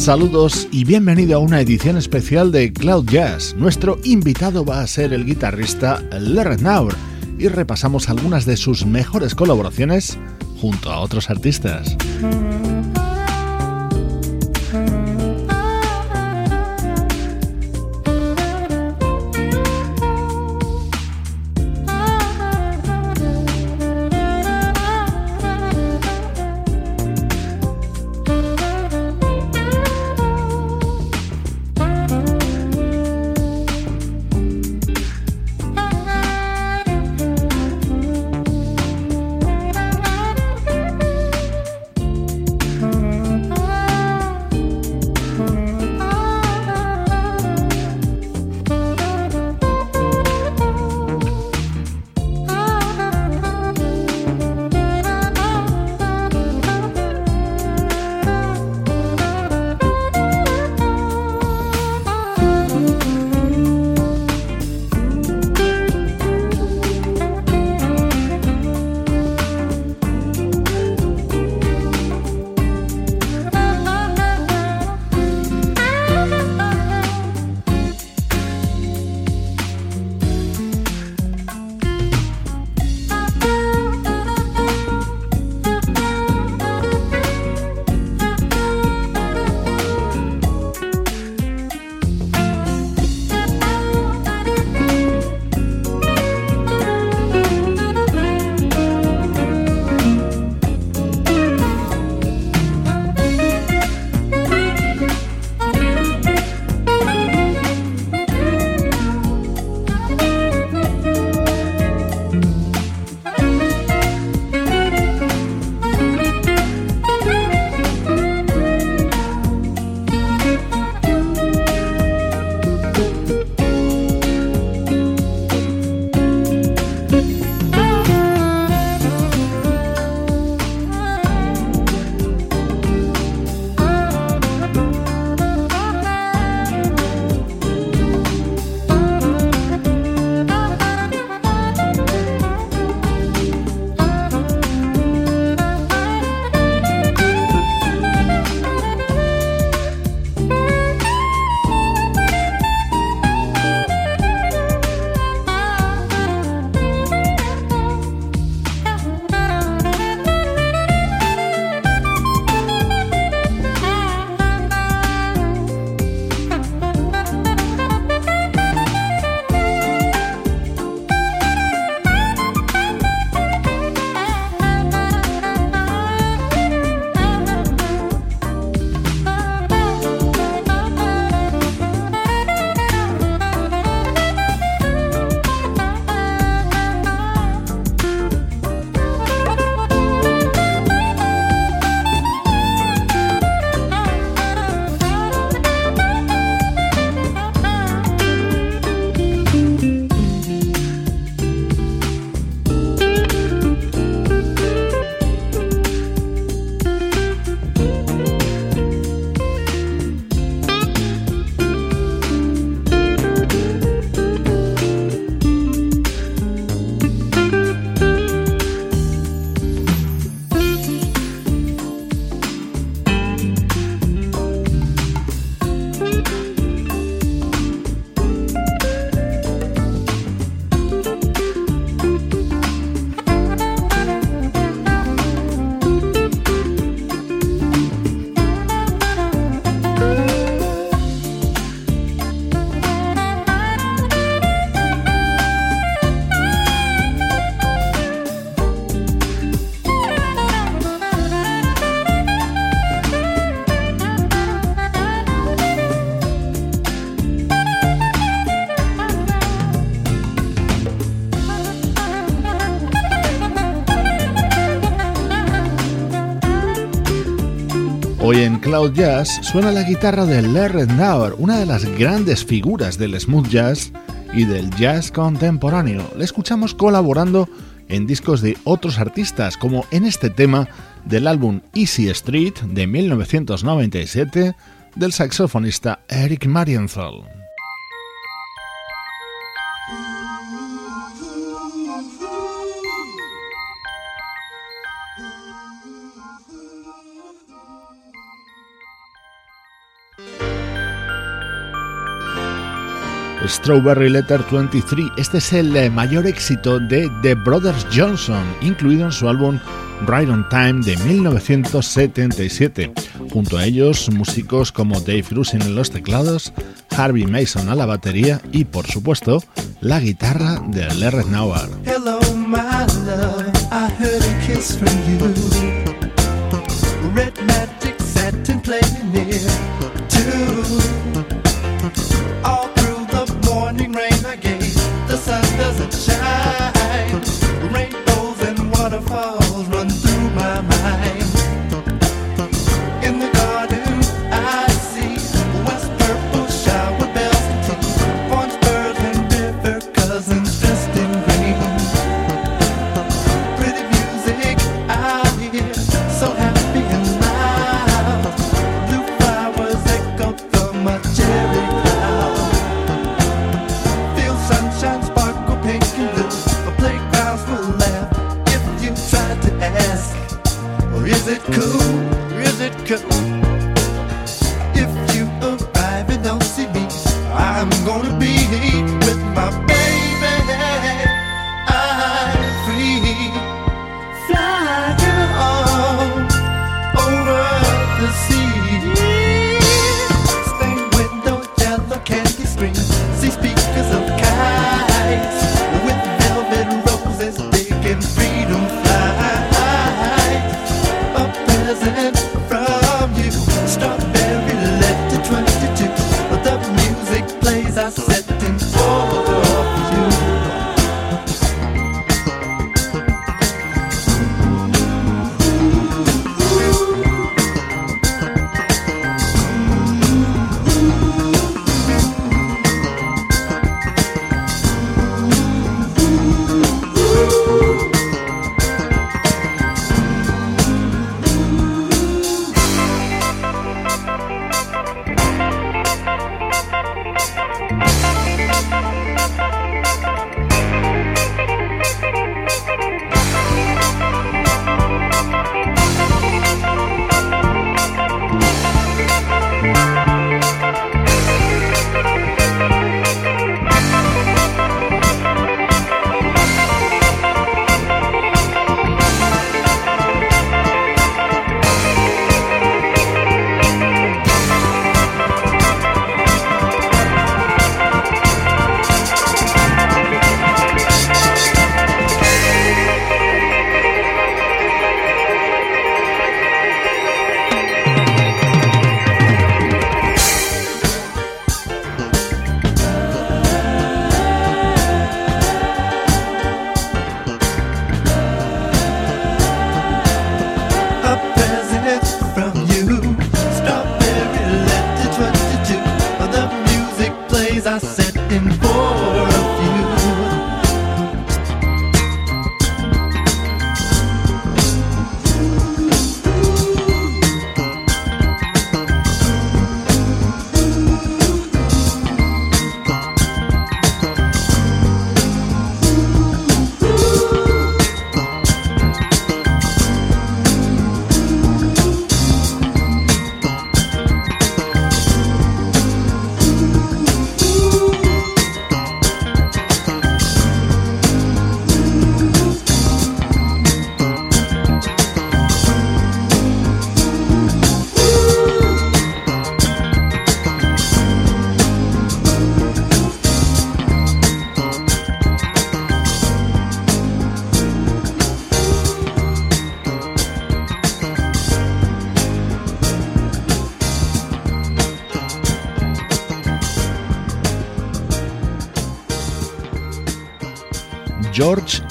Saludos y bienvenido a una edición especial de Cloud Jazz. Nuestro invitado va a ser el guitarrista Naur y repasamos algunas de sus mejores colaboraciones junto a otros artistas. Cloud Jazz suena la guitarra de Larry Nauer, una de las grandes figuras del smooth jazz y del jazz contemporáneo. Le escuchamos colaborando en discos de otros artistas, como en este tema del álbum Easy Street de 1997 del saxofonista Eric Marienthal. Strawberry Letter 23. Este es el eh, mayor éxito de The Brothers Johnson, incluido en su álbum Right on Time de 1977. Junto a ellos, músicos como Dave Grusin en los teclados, Harvey Mason a la batería y, por supuesto, la guitarra de Larry Nauer. Hello, my love. I heard a kiss from you. Red magic satin playing sun doesn't Is estás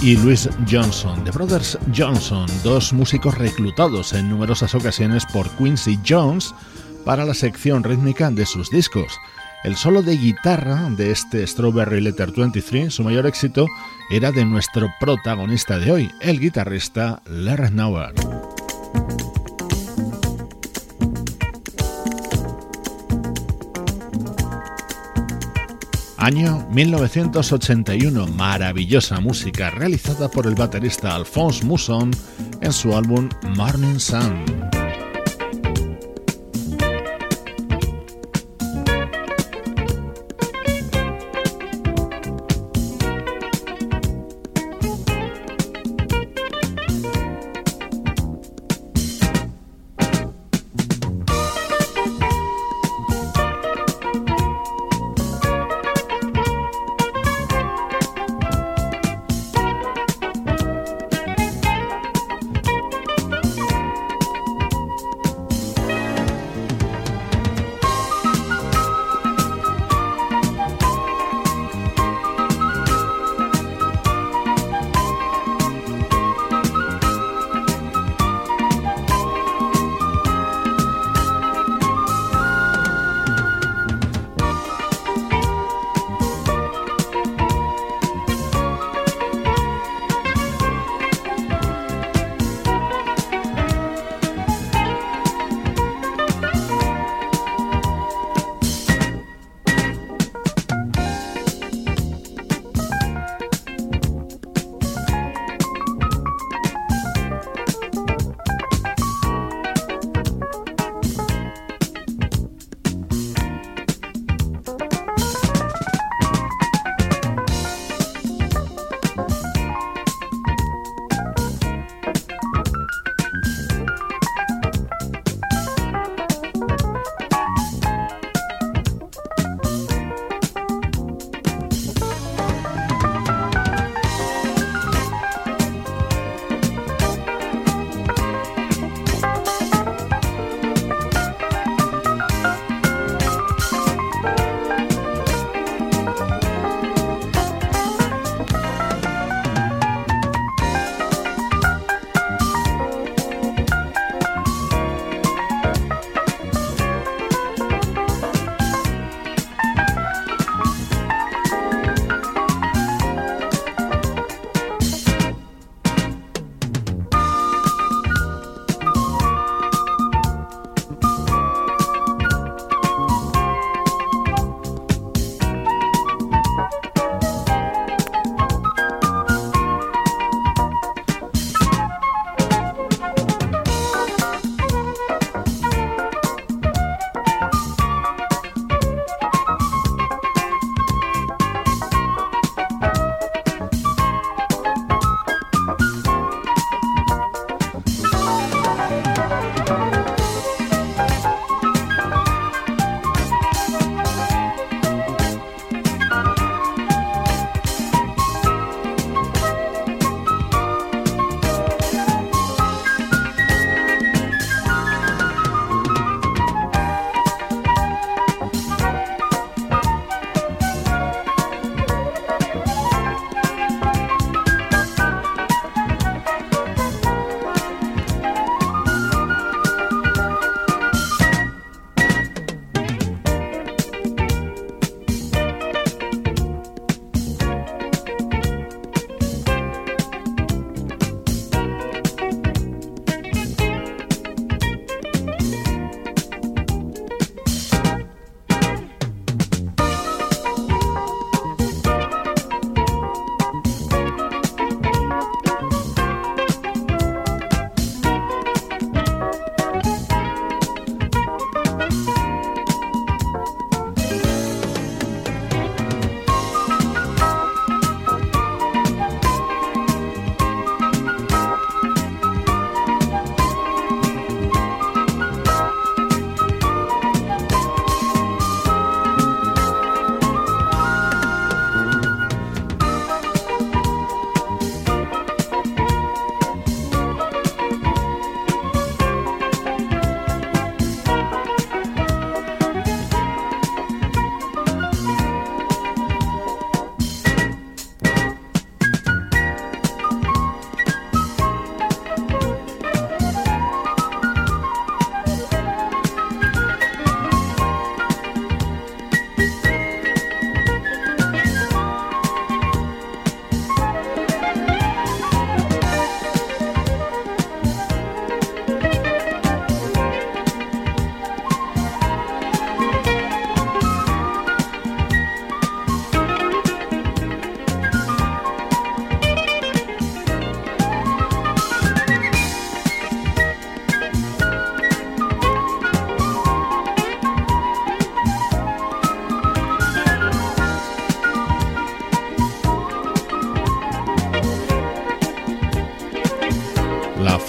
y Louis Johnson, The Brothers Johnson, dos músicos reclutados en numerosas ocasiones por Quincy Jones para la sección rítmica de sus discos. El solo de guitarra de este Strawberry Letter 23, su mayor éxito, era de nuestro protagonista de hoy, el guitarrista Larry Nauer. Año 1981, maravillosa música realizada por el baterista Alphonse Mousson en su álbum Morning Sun.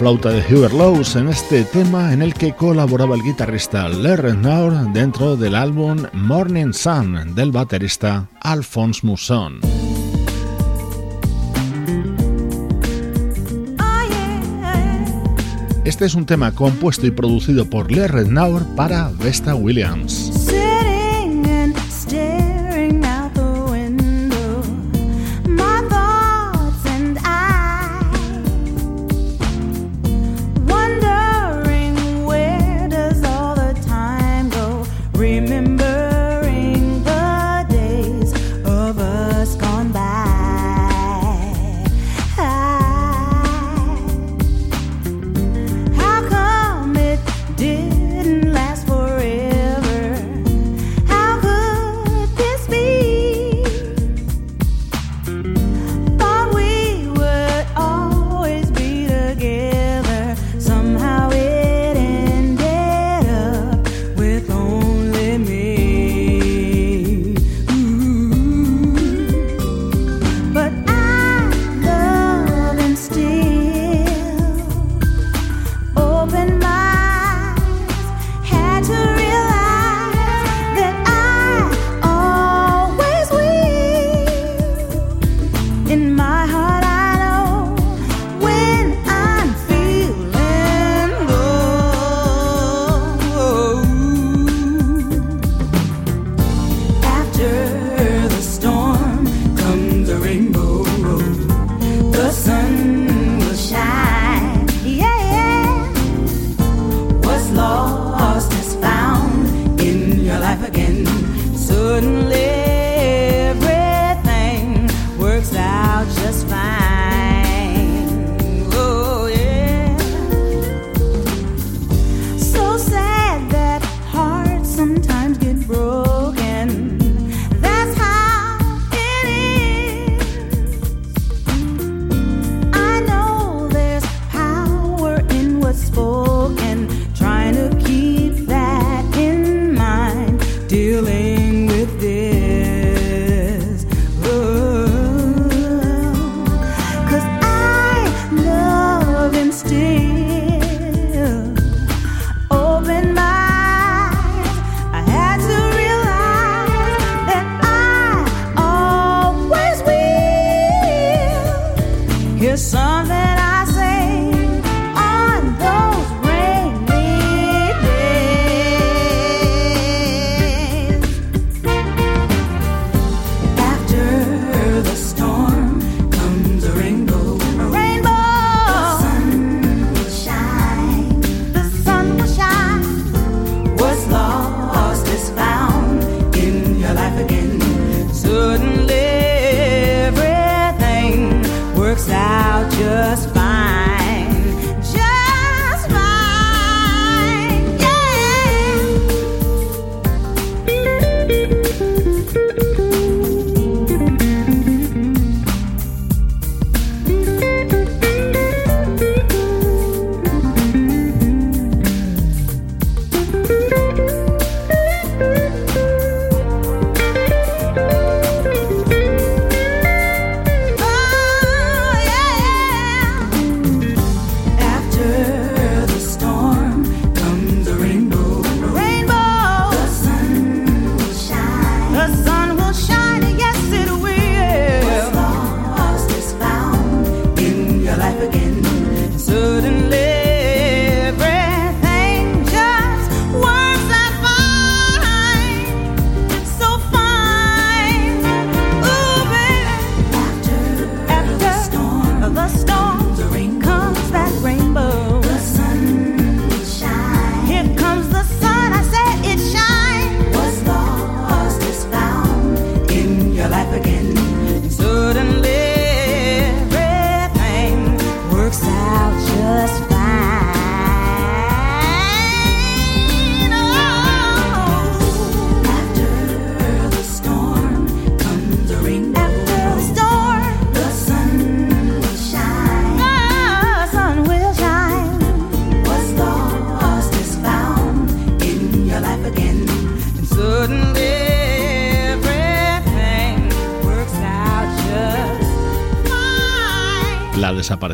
Flauta de Hubert Lowes en este tema en el que colaboraba el guitarrista Larry Naur dentro del álbum Morning Sun del baterista Alphonse Mousson. Este es un tema compuesto y producido por Larry Naur para Vesta Williams.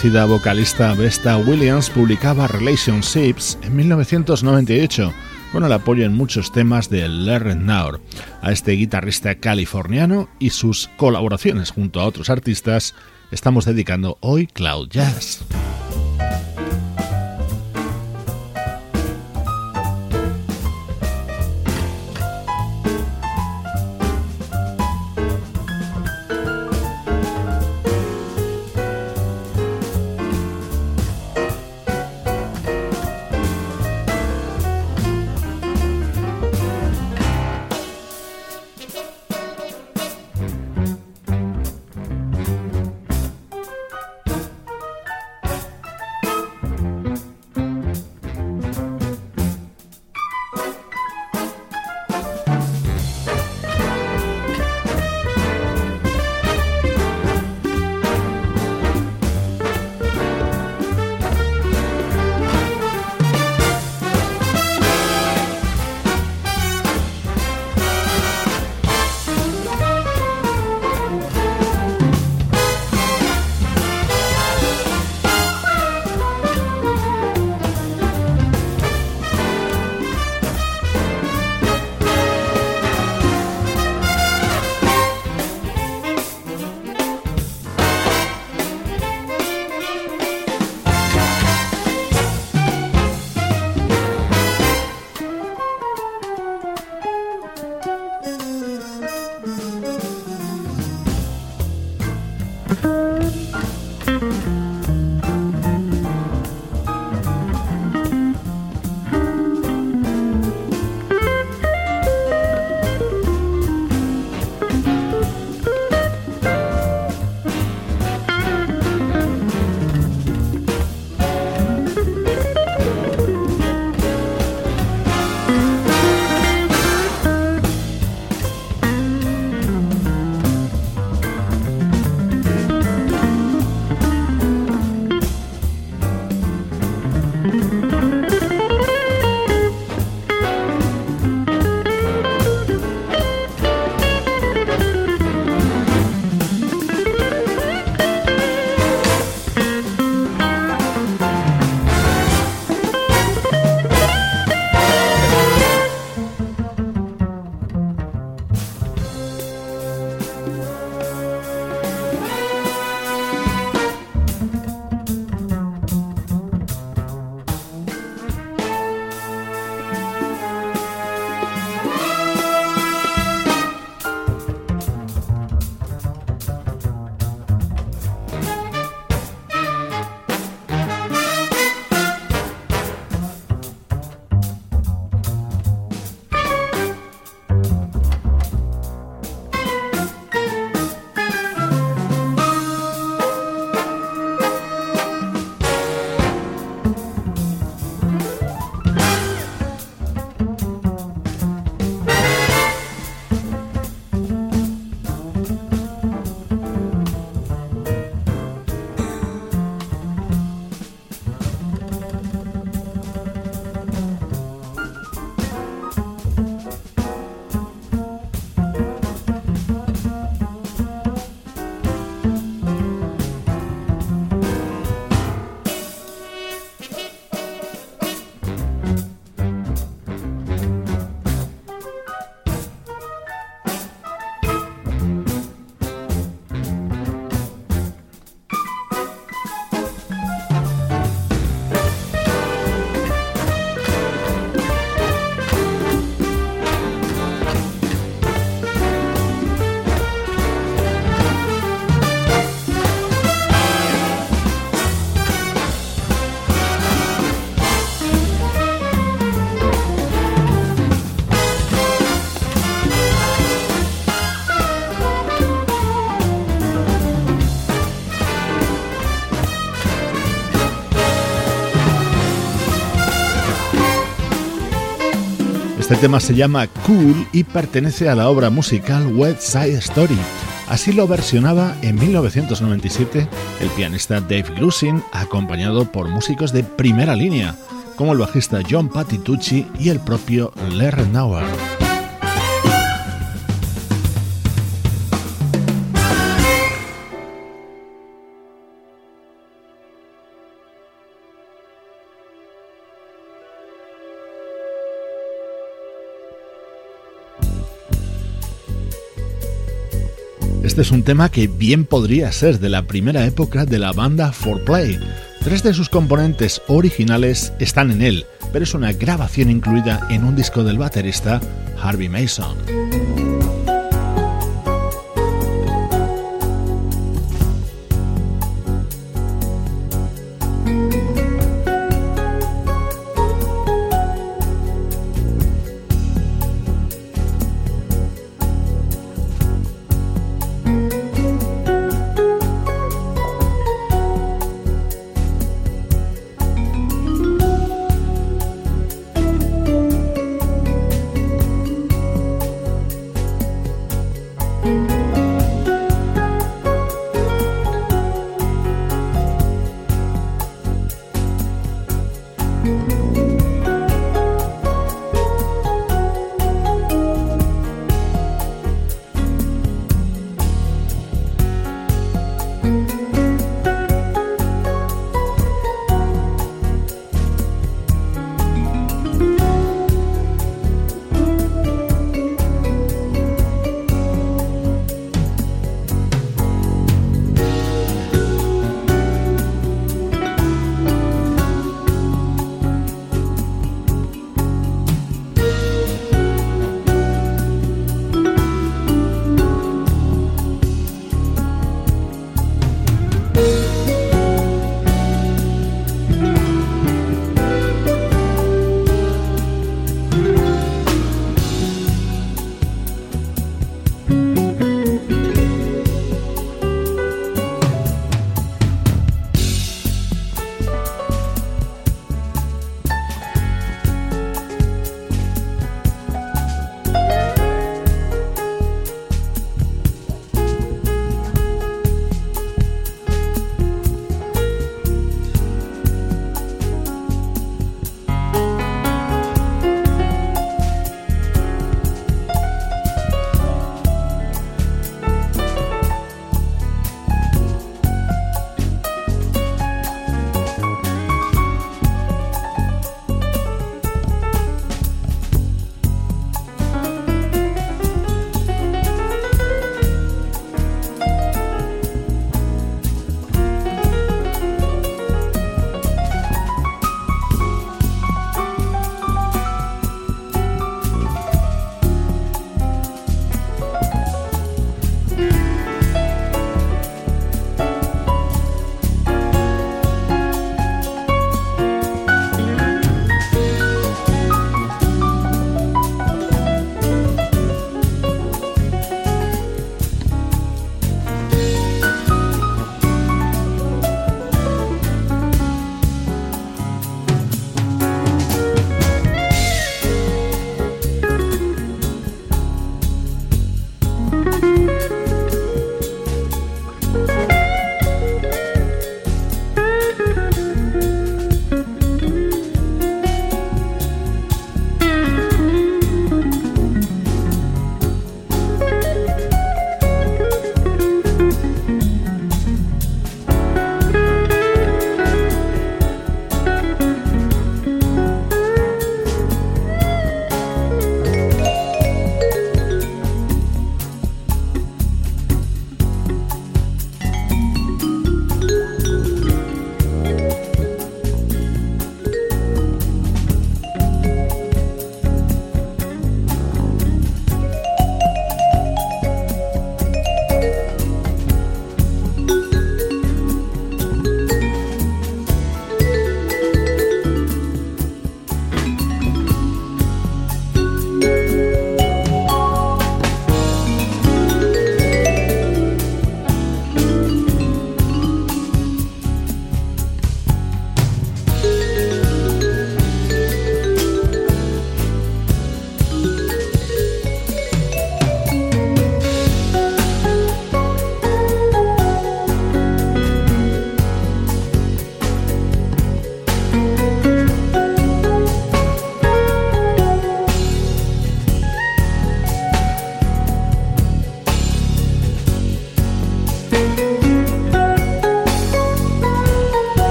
Desaparecida vocalista Vesta Williams publicaba Relationships en 1998 con el apoyo en muchos temas de Larry Naur. A este guitarrista californiano y sus colaboraciones junto a otros artistas estamos dedicando hoy Cloud Jazz. Este tema se llama Cool y pertenece a la obra musical West Side Story. Así lo versionaba en 1997 el pianista Dave Grusin, acompañado por músicos de primera línea, como el bajista John Patitucci y el propio Larry Nauer. Este es un tema que bien podría ser de la primera época de la banda 4Play. Tres de sus componentes originales están en él, pero es una grabación incluida en un disco del baterista Harvey Mason.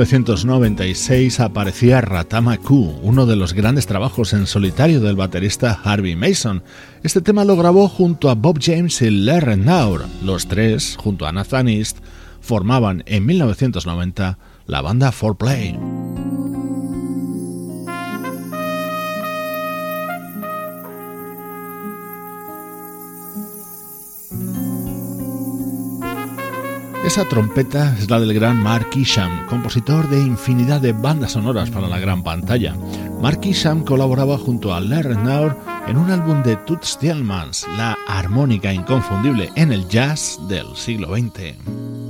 1996 aparecía Ratama Q, uno de los grandes trabajos en solitario del baterista Harvey Mason. Este tema lo grabó junto a Bob James y Larry Naur. Los tres, junto a Nathan East, formaban en 1990 la banda 4Play. Esa trompeta es la del gran Mark Isham, compositor de infinidad de bandas sonoras para la gran pantalla. Mark Isham colaboraba junto a Larry Naur en un álbum de Toots Thielmans, la armónica inconfundible en el jazz del siglo XX.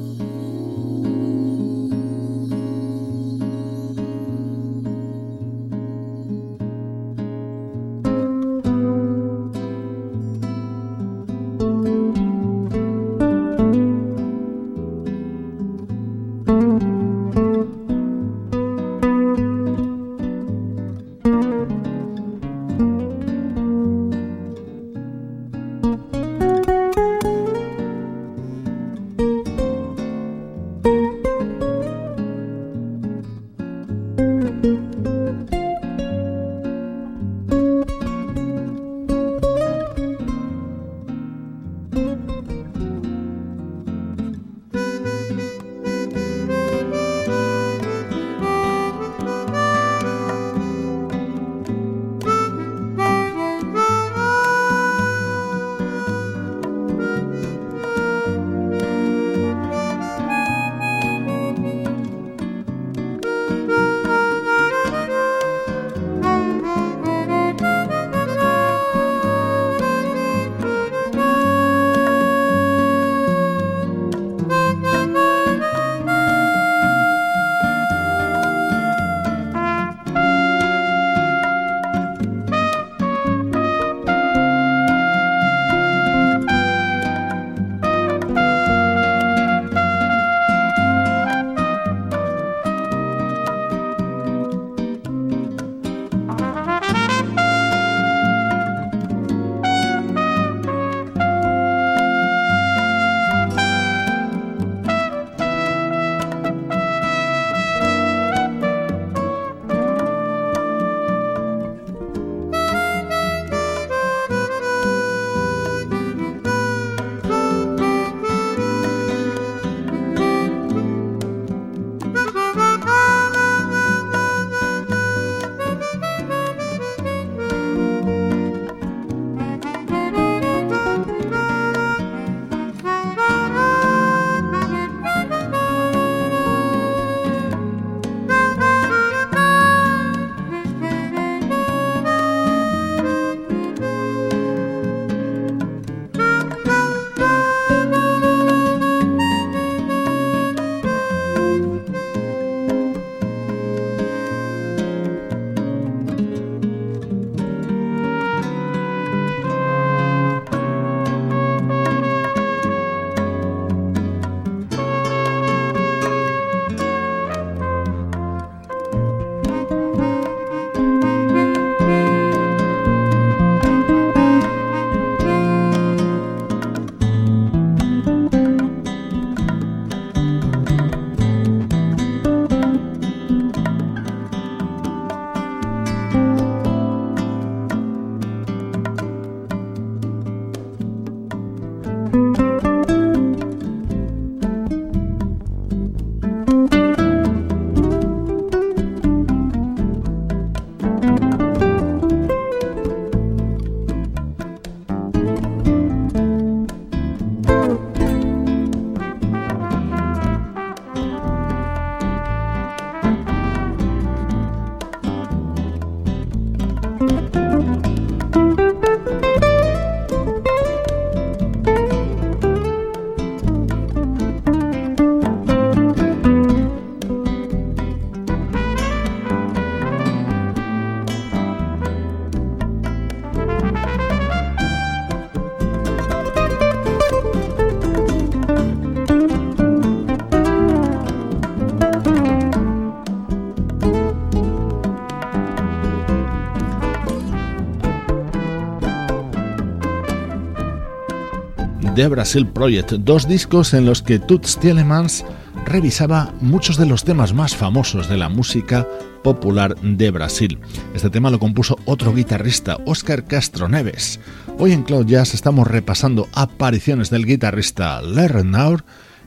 The Brasil Project, dos discos en los que Toots Tielemans revisaba muchos de los temas más famosos de la música popular de Brasil. Este tema lo compuso otro guitarrista, Oscar Castro Neves. Hoy en Cloud Jazz estamos repasando apariciones del guitarrista Lerner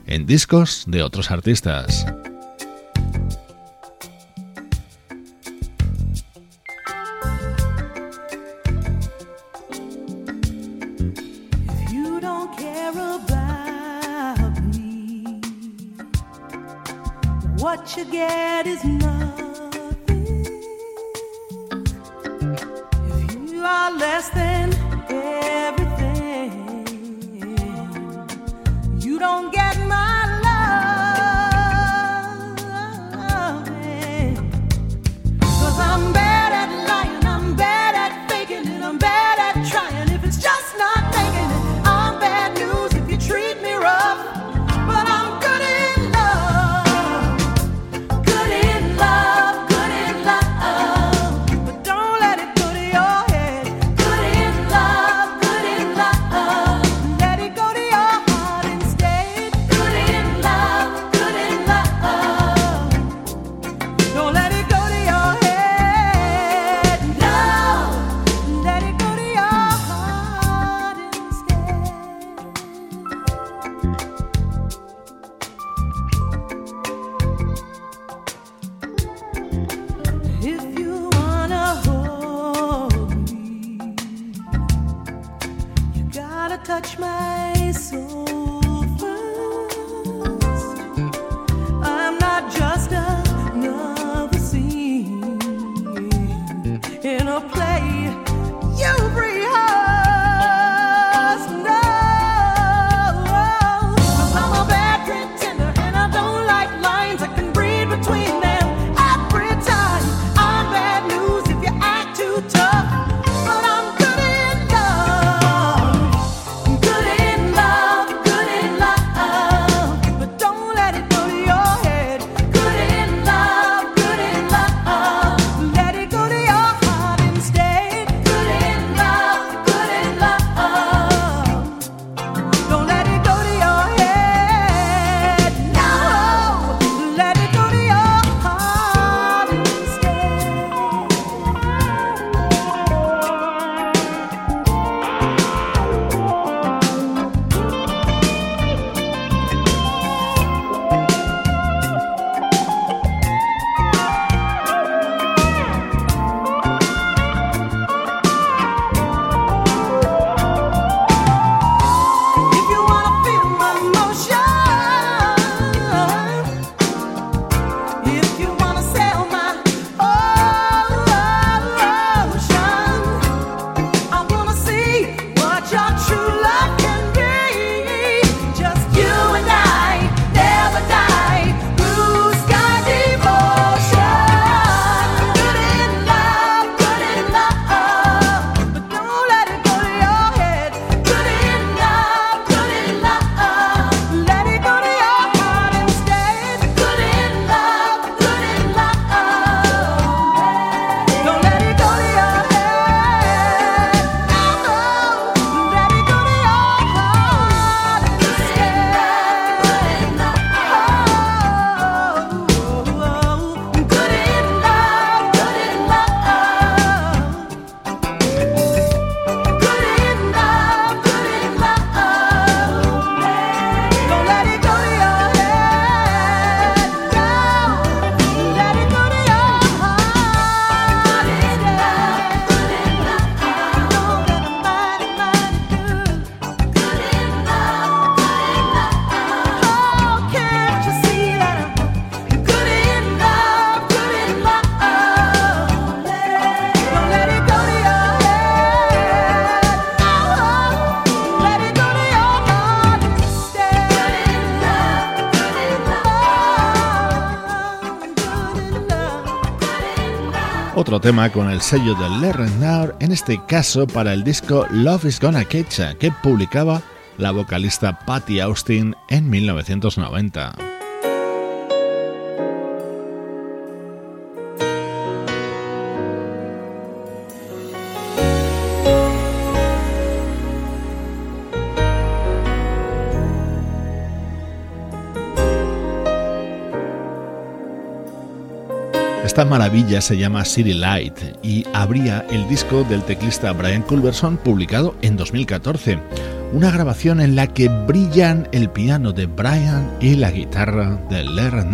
en discos de otros artistas. scared is tema con el sello de Le Renard, en este caso para el disco Love is Gonna Catch que publicaba la vocalista Patty Austin en 1990. Esta maravilla se llama City Light y abría el disco del teclista Brian Culberson publicado en 2014. Una grabación en la que brillan el piano de Brian y la guitarra de Lerner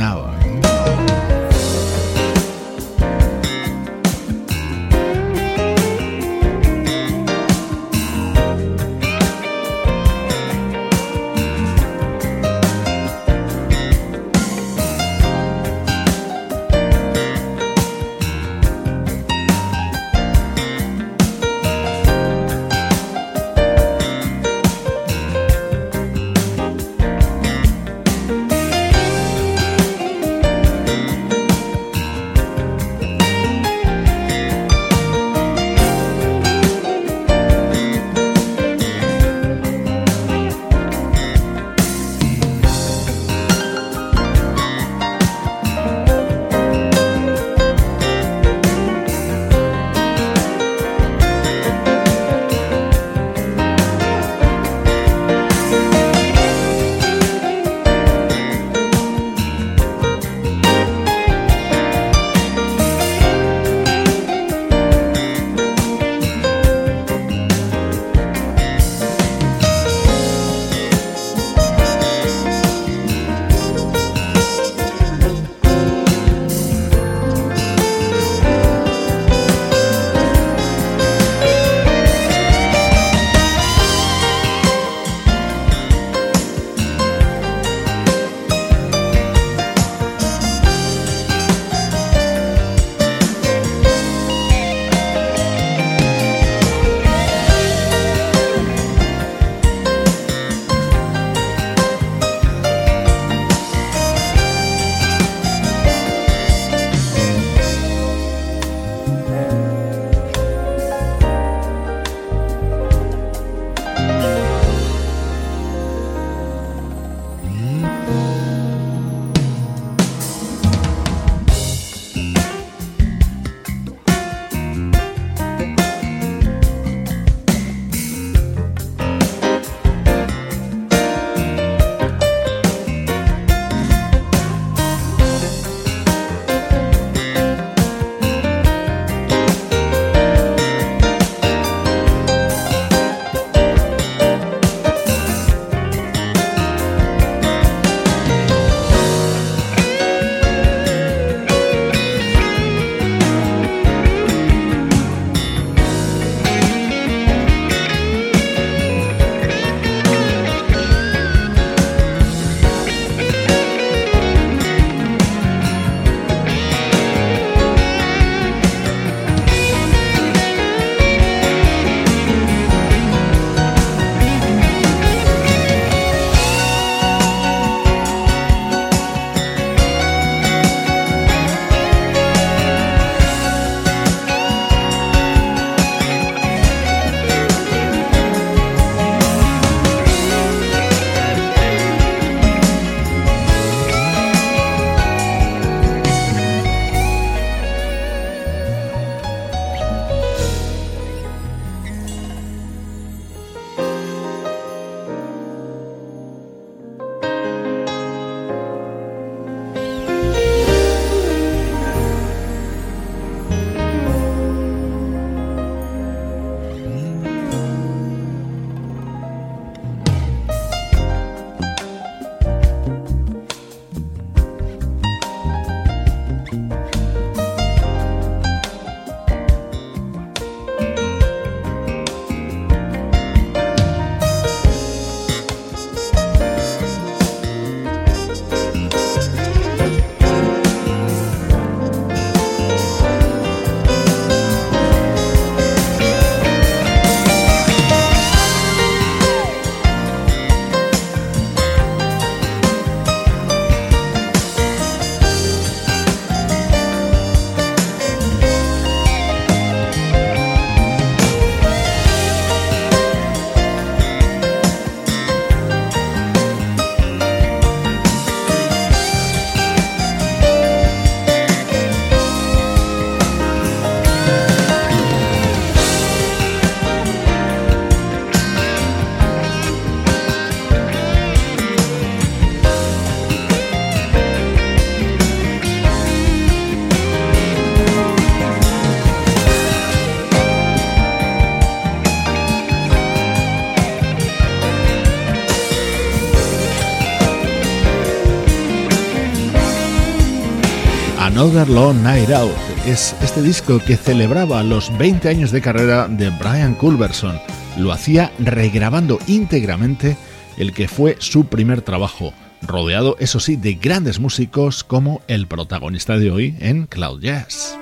Long Night Out es este disco que celebraba los 20 años de carrera de Brian Culberson. Lo hacía regrabando íntegramente el que fue su primer trabajo, rodeado eso sí de grandes músicos como el protagonista de hoy en Cloud Jazz.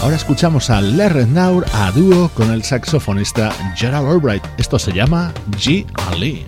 Ahora escuchamos a Larry Naur a dúo con el saxofonista Gerald Albright. Esto se llama G. Ali.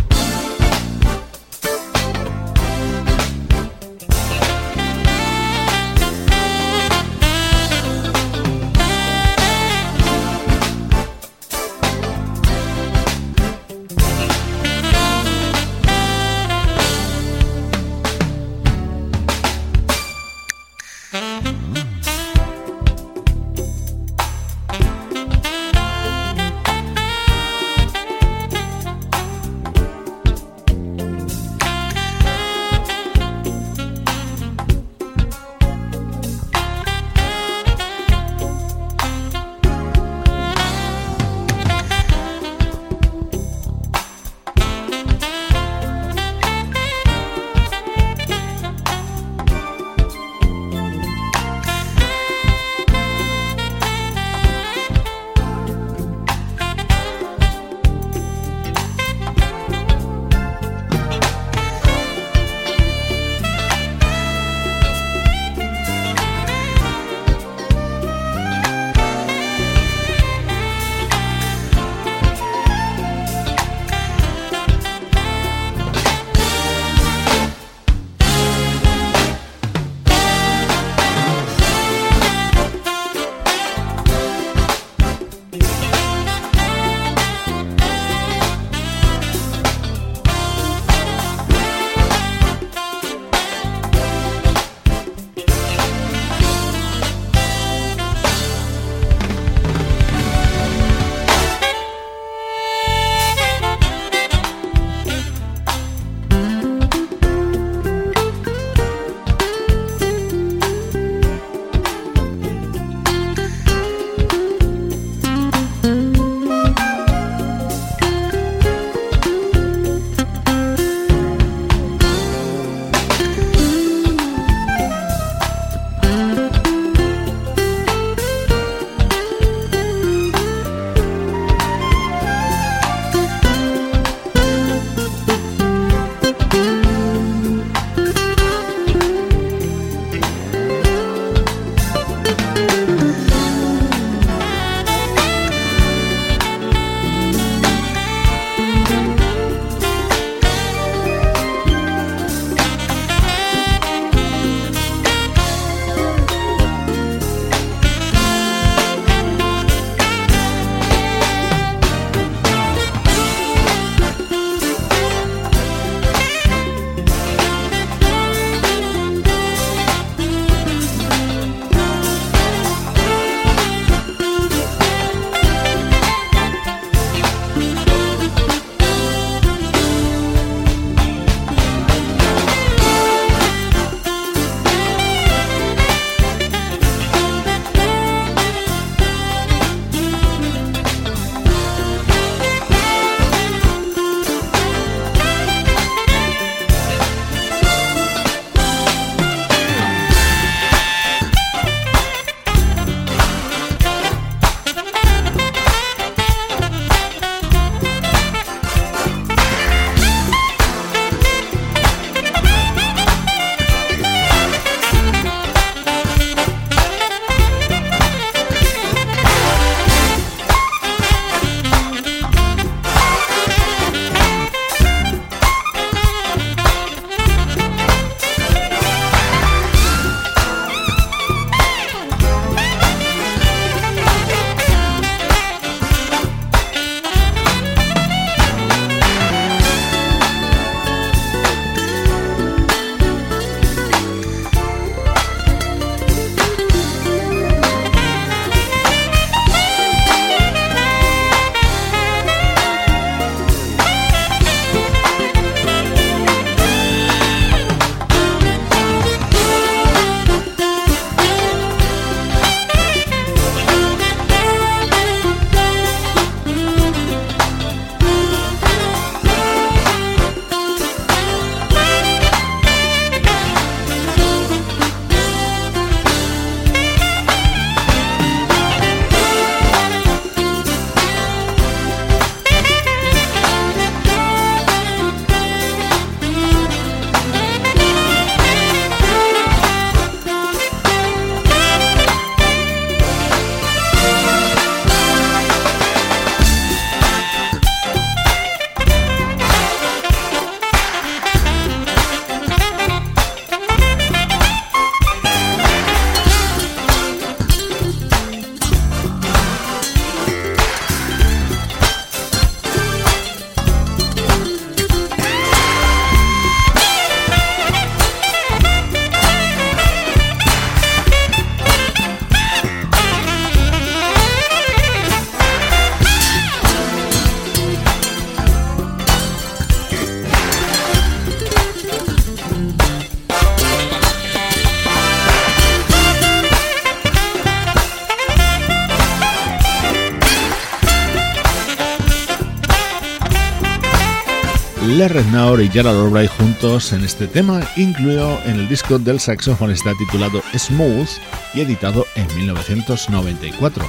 Naur y Gerald Albright juntos en este tema, incluido en el disco del saxofonista titulado Smooth y editado en 1994.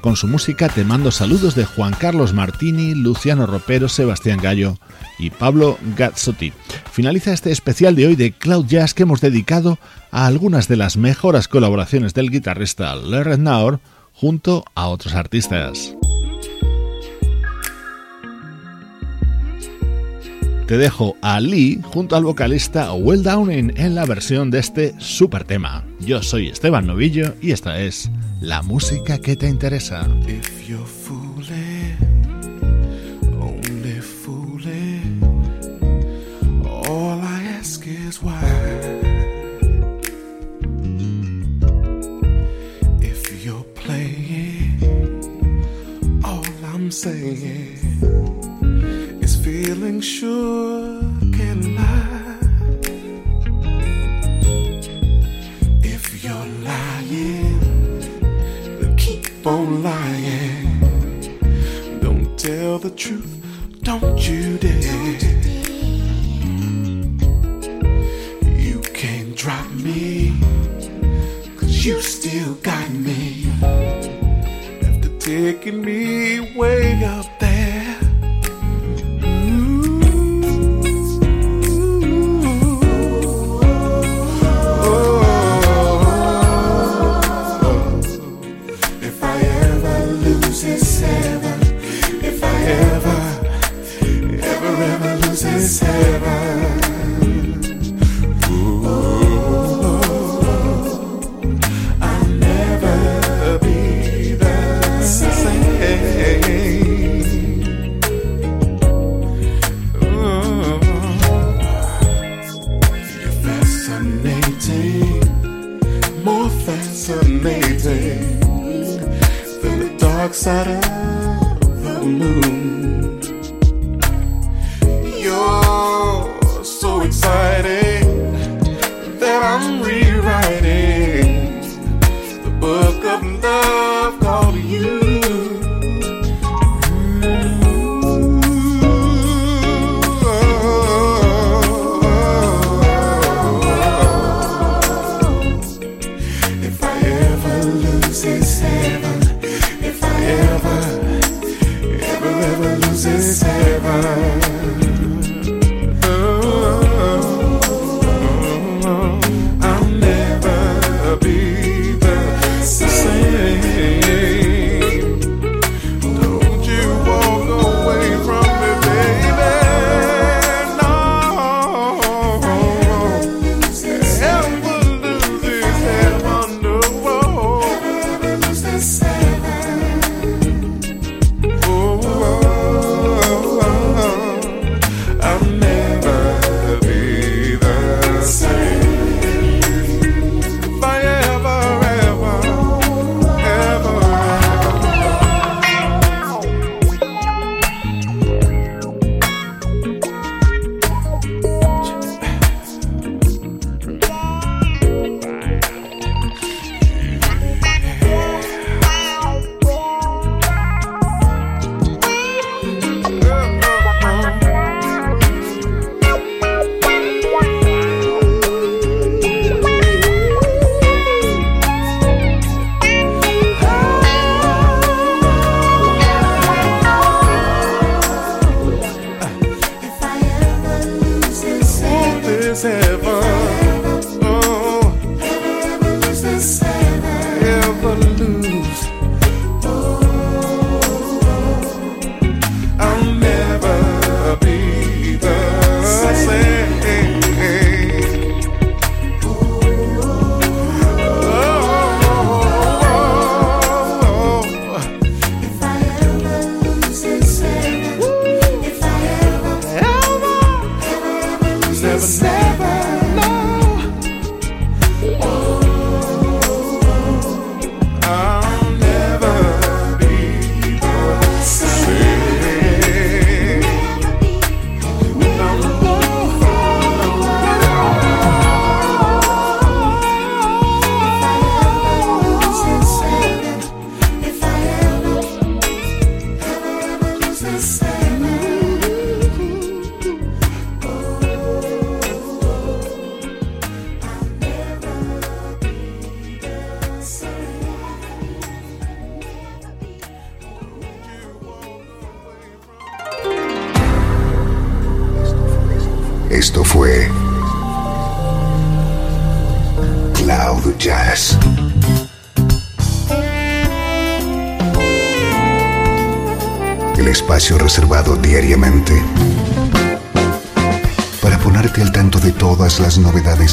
Con su música te mando saludos de Juan Carlos Martini, Luciano Ropero, Sebastián Gallo y Pablo Gazzotti. Finaliza este especial de hoy de Cloud Jazz que hemos dedicado a algunas de las mejores colaboraciones del guitarrista Larry Naur junto a otros artistas. Te dejo a Lee junto al vocalista Well Downing en la versión de este super tema. Yo soy Esteban Novillo y esta es la música que te interesa. If you're fooling, all I'm saying feeling sure can lie. If you're lying, then keep on lying. Don't tell the truth, don't you dare. You can't drop me, cause you still got me. After taking me way up there. This heaven, I'll never be the same. You're fascinating, more fascinating than the dark side of the moon.